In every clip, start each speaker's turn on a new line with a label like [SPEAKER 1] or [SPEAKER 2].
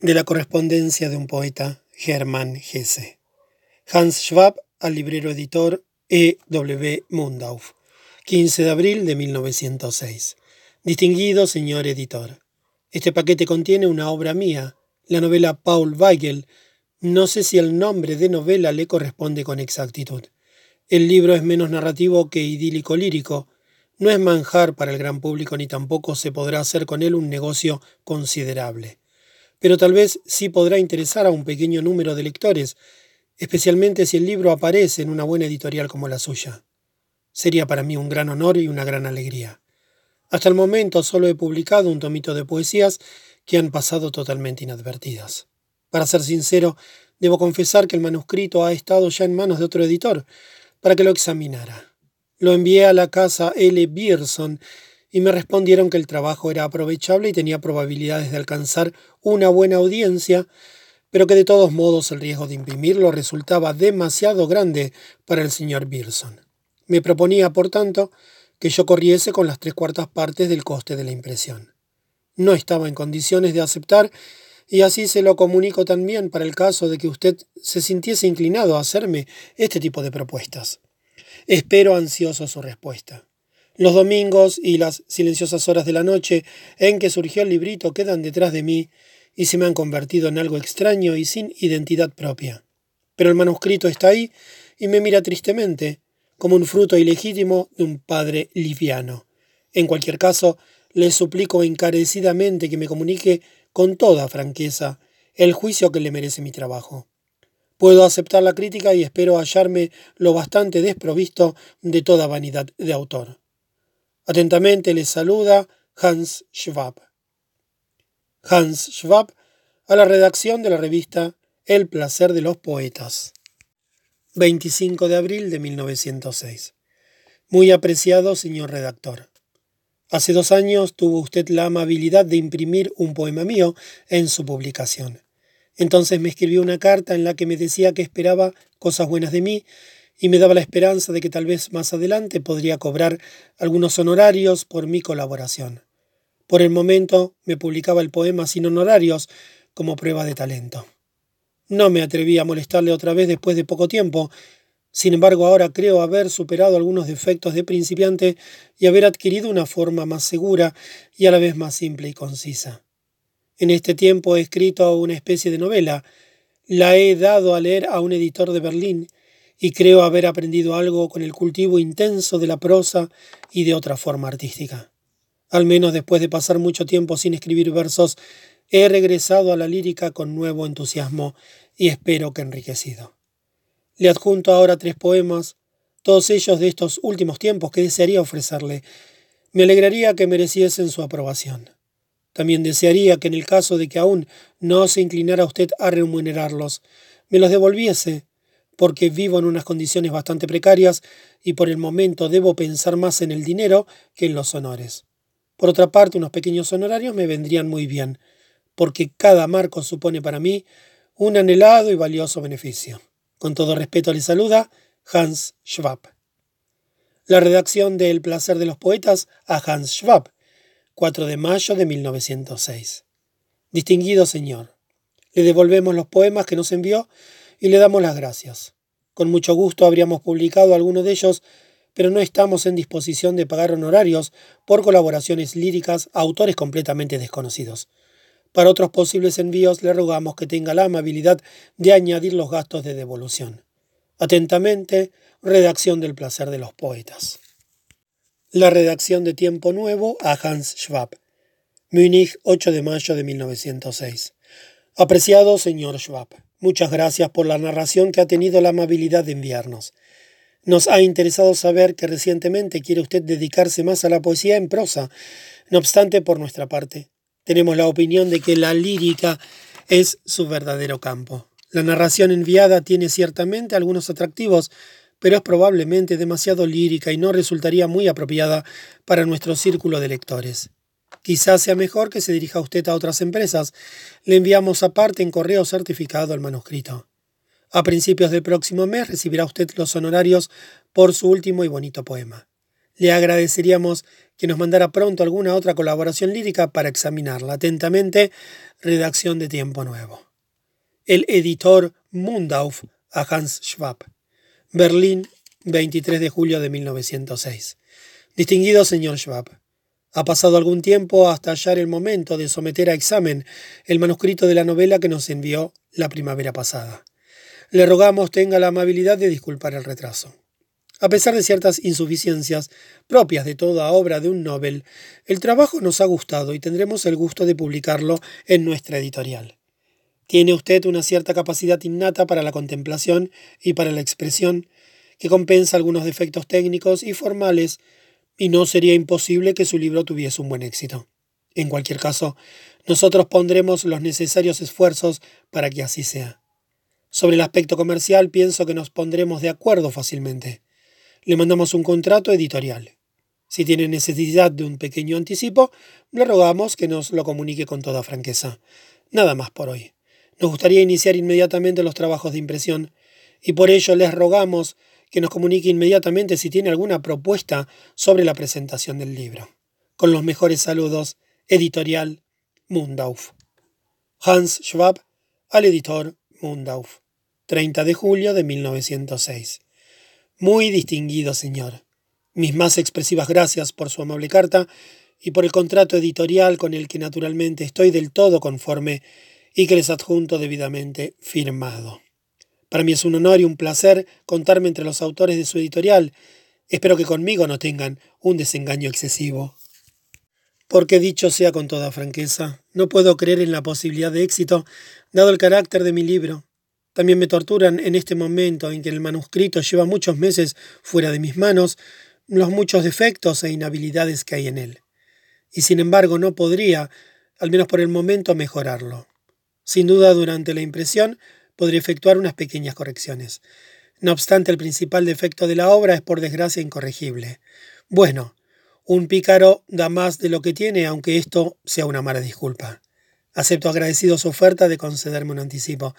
[SPEAKER 1] de la correspondencia de un poeta, Hermann Hesse. Hans Schwab al librero editor E. W. Mundauf. 15 de abril de 1906. Distinguido señor editor. Este paquete contiene una obra mía, la novela Paul Weigel. No sé si el nombre de novela le corresponde con exactitud. El libro es menos narrativo que idílico lírico. No es manjar para el gran público ni tampoco se podrá hacer con él un negocio considerable pero tal vez sí podrá interesar a un pequeño número de lectores, especialmente si el libro aparece en una buena editorial como la suya. Sería para mí un gran honor y una gran alegría. Hasta el momento solo he publicado un tomito de poesías que han pasado totalmente inadvertidas. Para ser sincero, debo confesar que el manuscrito ha estado ya en manos de otro editor, para que lo examinara. Lo envié a la casa L. Bierson y me respondieron que el trabajo era aprovechable y tenía probabilidades de alcanzar una buena audiencia, pero que de todos modos el riesgo de imprimirlo resultaba demasiado grande para el señor Birson. Me proponía, por tanto, que yo corriese con las tres cuartas partes del coste de la impresión. No estaba en condiciones de aceptar y así se lo comunico también para el caso de que usted se sintiese inclinado a hacerme este tipo de propuestas. Espero ansioso su respuesta. Los domingos y las silenciosas horas de la noche en que surgió el librito quedan detrás de mí y se me han convertido en algo extraño y sin identidad propia. Pero el manuscrito está ahí y me mira tristemente, como un fruto ilegítimo de un padre liviano. En cualquier caso, le suplico encarecidamente que me comunique con toda franqueza el juicio que le merece mi trabajo. Puedo aceptar la crítica y espero hallarme lo bastante desprovisto de toda vanidad de autor. Atentamente les saluda Hans Schwab. Hans Schwab a la redacción de la revista El placer de los poetas. 25 de abril de 1906. Muy apreciado señor redactor. Hace dos años tuvo usted la amabilidad de imprimir un poema mío en su publicación. Entonces me escribió una carta en la que me decía que esperaba cosas buenas de mí y me daba la esperanza de que tal vez más adelante podría cobrar algunos honorarios por mi colaboración. Por el momento me publicaba el poema sin honorarios como prueba de talento. No me atreví a molestarle otra vez después de poco tiempo, sin embargo ahora creo haber superado algunos defectos de principiante y haber adquirido una forma más segura y a la vez más simple y concisa. En este tiempo he escrito una especie de novela, la he dado a leer a un editor de Berlín y creo haber aprendido algo con el cultivo intenso de la prosa y de otra forma artística. Al menos después de pasar mucho tiempo sin escribir versos, he regresado a la lírica con nuevo entusiasmo y espero que enriquecido. Le adjunto ahora tres poemas, todos ellos de estos últimos tiempos que desearía ofrecerle. Me alegraría que mereciesen su aprobación. También desearía que en el caso de que aún no se inclinara usted a remunerarlos, me los devolviese porque vivo en unas condiciones bastante precarias y por el momento debo pensar más en el dinero que en los honores. Por otra parte, unos pequeños honorarios me vendrían muy bien, porque cada marco supone para mí un anhelado y valioso beneficio. Con todo respeto le saluda Hans Schwab. La redacción de El placer de los poetas a Hans Schwab, 4 de mayo de 1906. Distinguido señor, le devolvemos los poemas que nos envió y le damos las gracias. Con mucho gusto habríamos publicado alguno de ellos, pero no estamos en disposición de pagar honorarios por colaboraciones líricas a autores completamente desconocidos. Para otros posibles envíos le rogamos que tenga la amabilidad de añadir los gastos de devolución. Atentamente, redacción del placer de los poetas. La redacción de Tiempo Nuevo a Hans Schwab. Múnich, 8 de mayo de 1906. Apreciado señor Schwab. Muchas gracias por la narración que ha tenido la amabilidad de enviarnos. Nos ha interesado saber que recientemente quiere usted dedicarse más a la poesía en prosa. No obstante, por nuestra parte, tenemos la opinión de que la lírica es su verdadero campo. La narración enviada tiene ciertamente algunos atractivos, pero es probablemente demasiado lírica y no resultaría muy apropiada para nuestro círculo de lectores. Quizás sea mejor que se dirija usted a otras empresas. Le enviamos aparte en correo certificado el manuscrito. A principios del próximo mes recibirá usted los honorarios por su último y bonito poema. Le agradeceríamos que nos mandara pronto alguna otra colaboración lírica para examinarla atentamente. Redacción de Tiempo Nuevo. El editor Mundauf a Hans Schwab. Berlín, 23 de julio de 1906. Distinguido señor Schwab. Ha pasado algún tiempo hasta hallar el momento de someter a examen el manuscrito de la novela que nos envió la primavera pasada. Le rogamos tenga la amabilidad de disculpar el retraso. A pesar de ciertas insuficiencias propias de toda obra de un Nobel, el trabajo nos ha gustado y tendremos el gusto de publicarlo en nuestra editorial. Tiene usted una cierta capacidad innata para la contemplación y para la expresión, que compensa algunos defectos técnicos y formales y no sería imposible que su libro tuviese un buen éxito. En cualquier caso, nosotros pondremos los necesarios esfuerzos para que así sea. Sobre el aspecto comercial pienso que nos pondremos de acuerdo fácilmente. Le mandamos un contrato editorial. Si tiene necesidad de un pequeño anticipo, le rogamos que nos lo comunique con toda franqueza. Nada más por hoy. Nos gustaría iniciar inmediatamente los trabajos de impresión, y por ello les rogamos que nos comunique inmediatamente si tiene alguna propuesta sobre la presentación del libro. Con los mejores saludos, editorial Mundauf. Hans Schwab al editor Mundauf. 30 de julio de 1906. Muy distinguido señor. Mis más expresivas gracias por su amable carta y por el contrato editorial con el que naturalmente estoy del todo conforme y que les adjunto debidamente firmado. Para mí es un honor y un placer contarme entre los autores de su editorial. Espero que conmigo no tengan un desengaño excesivo. Porque dicho sea con toda franqueza, no puedo creer en la posibilidad de éxito, dado el carácter de mi libro. También me torturan en este momento en que el manuscrito lleva muchos meses fuera de mis manos, los muchos defectos e inhabilidades que hay en él. Y sin embargo no podría, al menos por el momento, mejorarlo. Sin duda, durante la impresión podría efectuar unas pequeñas correcciones. No obstante, el principal defecto de la obra es por desgracia incorregible. Bueno, un pícaro da más de lo que tiene, aunque esto sea una mala disculpa. Acepto agradecido su oferta de concederme un anticipo.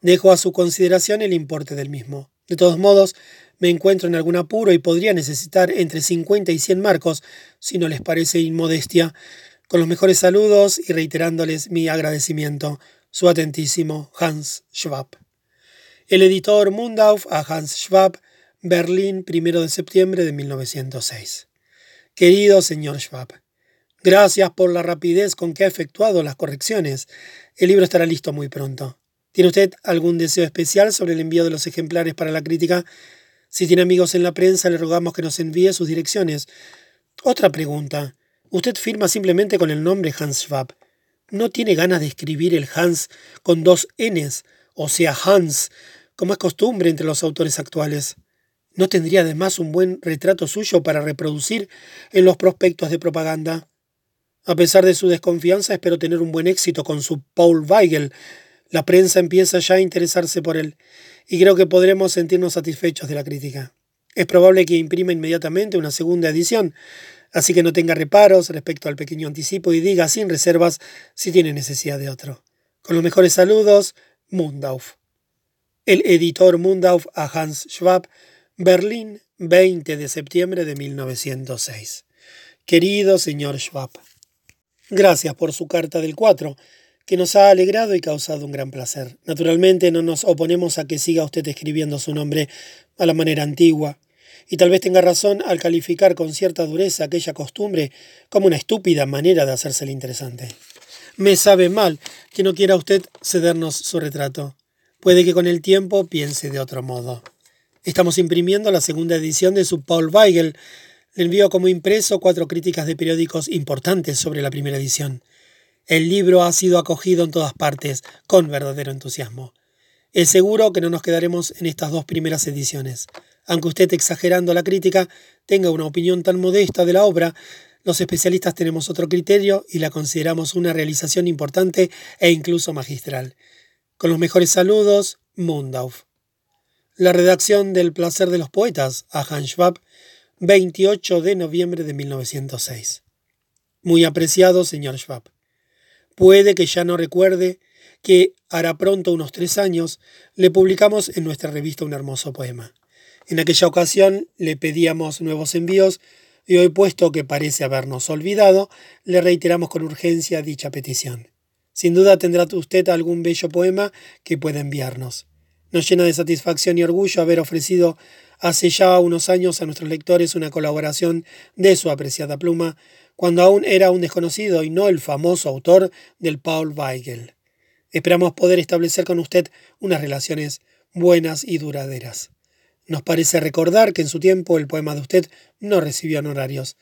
[SPEAKER 1] Dejo a su consideración el importe del mismo. De todos modos, me encuentro en algún apuro y podría necesitar entre 50 y 100 marcos, si no les parece inmodestia, con los mejores saludos y reiterándoles mi agradecimiento. Su atentísimo Hans Schwab. El editor Mundauf a Hans Schwab, Berlín, 1 de septiembre de 1906. Querido señor Schwab, gracias por la rapidez con que ha efectuado las correcciones. El libro estará listo muy pronto. ¿Tiene usted algún deseo especial sobre el envío de los ejemplares para la crítica? Si tiene amigos en la prensa, le rogamos que nos envíe sus direcciones. Otra pregunta. Usted firma simplemente con el nombre Hans Schwab no tiene ganas de escribir el Hans con dos Ns, o sea, Hans, como es costumbre entre los autores actuales. ¿No tendría además un buen retrato suyo para reproducir en los prospectos de propaganda? A pesar de su desconfianza, espero tener un buen éxito con su Paul Weigel. La prensa empieza ya a interesarse por él, y creo que podremos sentirnos satisfechos de la crítica. Es probable que imprima inmediatamente una segunda edición, Así que no tenga reparos respecto al pequeño anticipo y diga sin reservas si tiene necesidad de otro. Con los mejores saludos, Mundauf. El editor Mundauf a Hans Schwab, Berlín, 20 de septiembre de 1906. Querido señor Schwab, gracias por su carta del 4, que nos ha alegrado y causado un gran placer. Naturalmente no nos oponemos a que siga usted escribiendo su nombre a la manera antigua y tal vez tenga razón al calificar con cierta dureza aquella costumbre como una estúpida manera de hacerse interesante. Me sabe mal que no quiera usted cedernos su retrato. Puede que con el tiempo piense de otro modo. Estamos imprimiendo la segunda edición de su Paul Weigel. Le envío como impreso cuatro críticas de periódicos importantes sobre la primera edición. El libro ha sido acogido en todas partes con verdadero entusiasmo. Es seguro que no nos quedaremos en estas dos primeras ediciones. Aunque usted, exagerando la crítica, tenga una opinión tan modesta de la obra, los especialistas tenemos otro criterio y la consideramos una realización importante e incluso magistral. Con los mejores saludos, Mundauf. La redacción del Placer de los Poetas a Hans Schwab, 28 de noviembre de 1906. Muy apreciado, señor Schwab. Puede que ya no recuerde que hará pronto unos tres años le publicamos en nuestra revista un hermoso poema. En aquella ocasión le pedíamos nuevos envíos y hoy puesto que parece habernos olvidado, le reiteramos con urgencia dicha petición. Sin duda tendrá usted algún bello poema que pueda enviarnos. Nos llena de satisfacción y orgullo haber ofrecido hace ya unos años a nuestros lectores una colaboración de su apreciada pluma, cuando aún era un desconocido y no el famoso autor del Paul Weigel. Esperamos poder establecer con usted unas relaciones buenas y duraderas. Nos parece recordar que en su tiempo el poema de usted no recibió honorarios.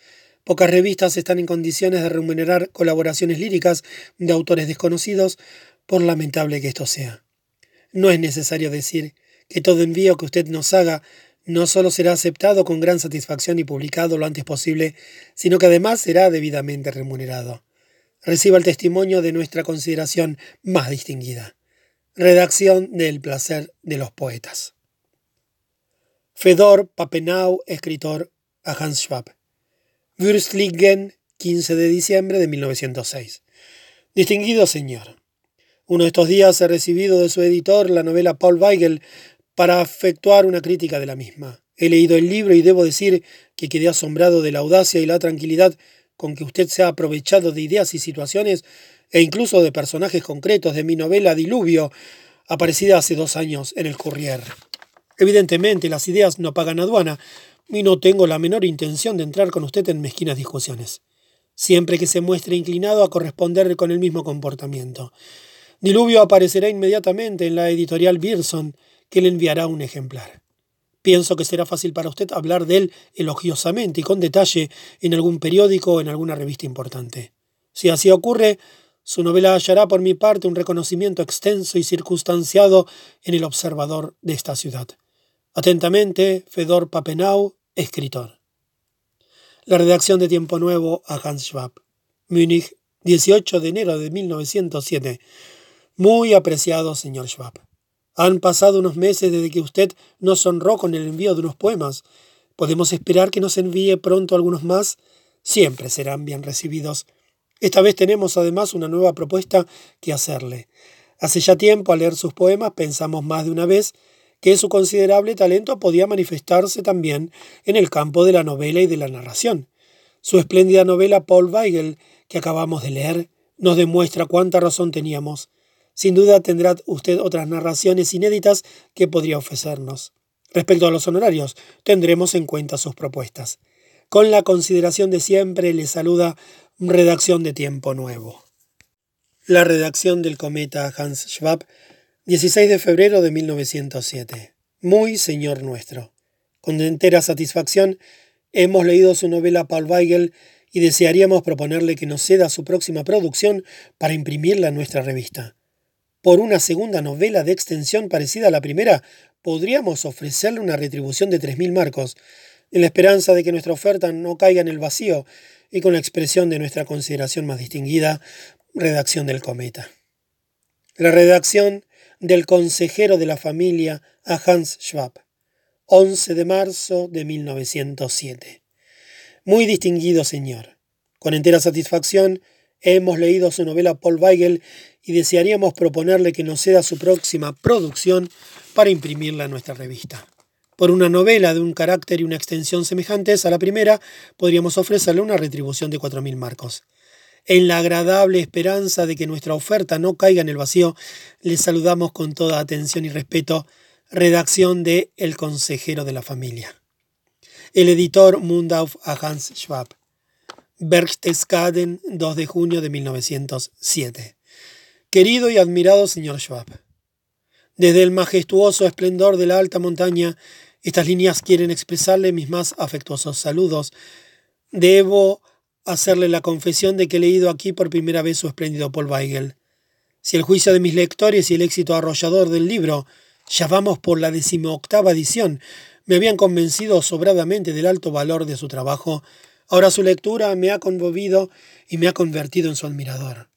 [SPEAKER 1] Pocas revistas están en condiciones de remunerar colaboraciones líricas de autores desconocidos, por lamentable que esto sea. No es necesario decir que todo envío que usted nos haga no solo será aceptado con gran satisfacción y publicado lo antes posible, sino que además será debidamente remunerado. Reciba el testimonio de nuestra consideración más distinguida. Redacción del placer de los poetas. Fedor Papenau, escritor a Hans Schwab. Würstlingen, 15 de diciembre de 1906. Distinguido señor, uno de estos días he recibido de su editor la novela Paul Weigel para efectuar una crítica de la misma. He leído el libro y debo decir que quedé asombrado de la audacia y la tranquilidad con que usted se ha aprovechado de ideas y situaciones e incluso de personajes concretos de mi novela Diluvio, aparecida hace dos años en el Courrier. Evidentemente, las ideas no pagan aduana y no tengo la menor intención de entrar con usted en mezquinas discusiones, siempre que se muestre inclinado a corresponder con el mismo comportamiento. Diluvio aparecerá inmediatamente en la editorial Beerson, que le enviará un ejemplar. Pienso que será fácil para usted hablar de él elogiosamente y con detalle en algún periódico o en alguna revista importante. Si así ocurre, su novela hallará por mi parte un reconocimiento extenso y circunstanciado en el observador de esta ciudad. Atentamente, Fedor Papenau, escritor. La redacción de Tiempo Nuevo a Hans Schwab. Múnich, 18 de enero de 1907. Muy apreciado señor Schwab. Han pasado unos meses desde que usted nos honró con el envío de unos poemas. ¿Podemos esperar que nos envíe pronto algunos más? Siempre serán bien recibidos. Esta vez tenemos además una nueva propuesta que hacerle. Hace ya tiempo, al leer sus poemas, pensamos más de una vez que su considerable talento podía manifestarse también en el campo de la novela y de la narración. Su espléndida novela Paul Weigel, que acabamos de leer, nos demuestra cuánta razón teníamos. Sin duda tendrá usted otras narraciones inéditas que podría ofrecernos. Respecto a los honorarios, tendremos en cuenta sus propuestas. Con la consideración de siempre le saluda Redacción de Tiempo Nuevo. La redacción del cometa Hans Schwab, 16 de febrero de 1907. Muy Señor nuestro. Con entera satisfacción hemos leído su novela Paul Weigel y desearíamos proponerle que nos ceda su próxima producción para imprimirla en nuestra revista por una segunda novela de extensión parecida a la primera, podríamos ofrecerle una retribución de 3.000 marcos, en la esperanza de que nuestra oferta no caiga en el vacío y con la expresión de nuestra consideración más distinguida, redacción del cometa. La redacción del consejero de la familia a Hans Schwab, 11 de marzo de 1907. Muy distinguido señor, con entera satisfacción hemos leído su novela Paul Weigel y desearíamos proponerle que nos ceda su próxima producción para imprimirla en nuestra revista. Por una novela de un carácter y una extensión semejantes a la primera, podríamos ofrecerle una retribución de 4.000 marcos. En la agradable esperanza de que nuestra oferta no caiga en el vacío, le saludamos con toda atención y respeto. Redacción de El Consejero de la Familia. El editor Mundauf a Hans Schwab. Berchtesgaden, 2 de junio de 1907. Querido y admirado señor Schwab, desde el majestuoso esplendor de la alta montaña, estas líneas quieren expresarle mis más afectuosos saludos. Debo hacerle la confesión de que he leído aquí por primera vez su espléndido Paul Weigel. Si el juicio de mis lectores y el éxito arrollador del libro, ya vamos por la decimoctava edición, me habían convencido sobradamente del alto valor de su trabajo, ahora su lectura me ha conmovido y me ha convertido en su admirador.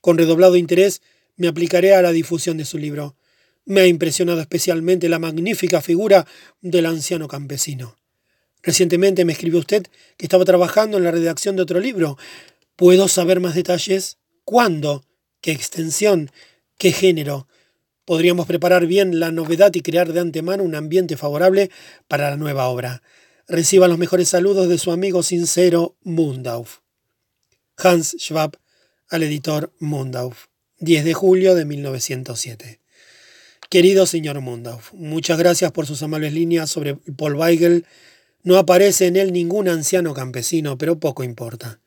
[SPEAKER 1] Con redoblado interés me aplicaré a la difusión de su libro. Me ha impresionado especialmente la magnífica figura del anciano campesino. Recientemente me escribió usted que estaba trabajando en la redacción de otro libro. ¿Puedo saber más detalles? ¿Cuándo? ¿Qué extensión? ¿Qué género? Podríamos preparar bien la novedad y crear de antemano un ambiente favorable para la nueva obra. Reciba los mejores saludos de su amigo sincero Mundauf. Hans Schwab al editor Mundauf, 10 de julio de 1907. Querido señor Mundauf, muchas gracias por sus amables líneas sobre Paul Weigel. No aparece en él ningún anciano campesino, pero poco importa.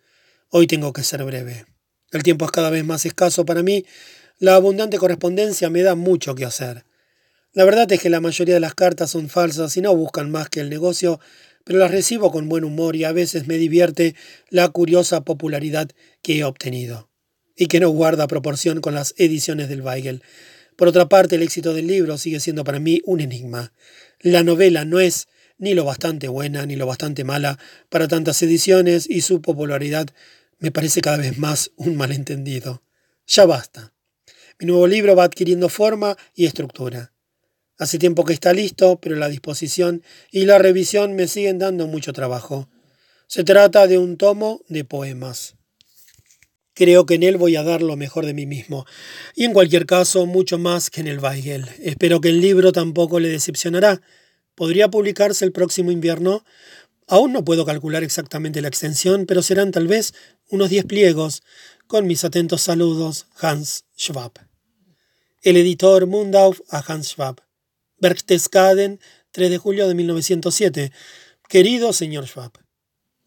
[SPEAKER 1] Hoy tengo que ser breve. El tiempo es cada vez más escaso para mí. La abundante correspondencia me da mucho que hacer. La verdad es que la mayoría de las cartas son falsas y no buscan más que el negocio pero las recibo con buen humor y a veces me divierte la curiosa popularidad que he obtenido, y que no guarda proporción con las ediciones del Weigel. Por otra parte, el éxito del libro sigue siendo para mí un enigma. La novela no es ni lo bastante buena ni lo bastante mala para tantas ediciones y su popularidad me parece cada vez más un malentendido. Ya basta. Mi nuevo libro va adquiriendo forma y estructura. Hace tiempo que está listo, pero la disposición y la revisión me siguen dando mucho trabajo. Se trata de un tomo de poemas. Creo que en él voy a dar lo mejor de mí mismo, y en cualquier caso mucho más que en el Weigel. Espero que el libro tampoco le decepcionará. ¿Podría publicarse el próximo invierno? Aún no puedo calcular exactamente la extensión, pero serán tal vez unos diez pliegos. Con mis atentos saludos, Hans Schwab. El editor Mundauf a Hans Schwab. Berchtesgaden, 3 de julio de 1907. Querido señor Schwab,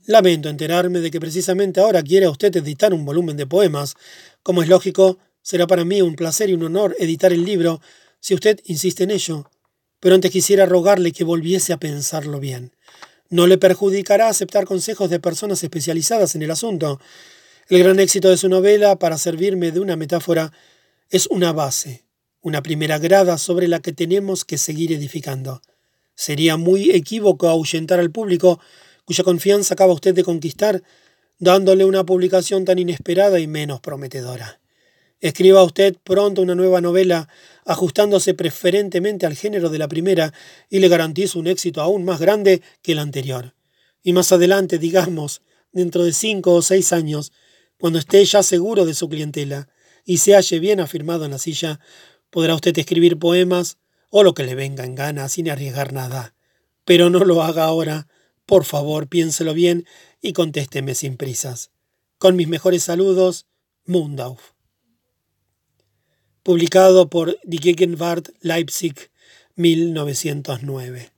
[SPEAKER 1] lamento enterarme de que precisamente ahora quiere usted editar un volumen de poemas. Como es lógico, será para mí un placer y un honor editar el libro si usted insiste en ello. Pero antes quisiera rogarle que volviese a pensarlo bien. No le perjudicará aceptar consejos de personas especializadas en el asunto. El gran éxito de su novela, para servirme de una metáfora, es una base una primera grada sobre la que tenemos que seguir edificando. Sería muy equívoco ahuyentar al público, cuya confianza acaba usted de conquistar, dándole una publicación tan inesperada y menos prometedora. Escriba usted pronto una nueva novela, ajustándose preferentemente al género de la primera, y le garantizo un éxito aún más grande que el anterior. Y más adelante, digamos, dentro de cinco o seis años, cuando esté ya seguro de su clientela y se halle bien afirmado en la silla, Podrá usted escribir poemas o lo que le venga en gana sin arriesgar nada. Pero no lo haga ahora. Por favor, piénselo bien y contésteme sin prisas. Con mis mejores saludos, Mundauf. Publicado por Die Gegenwart Leipzig, 1909.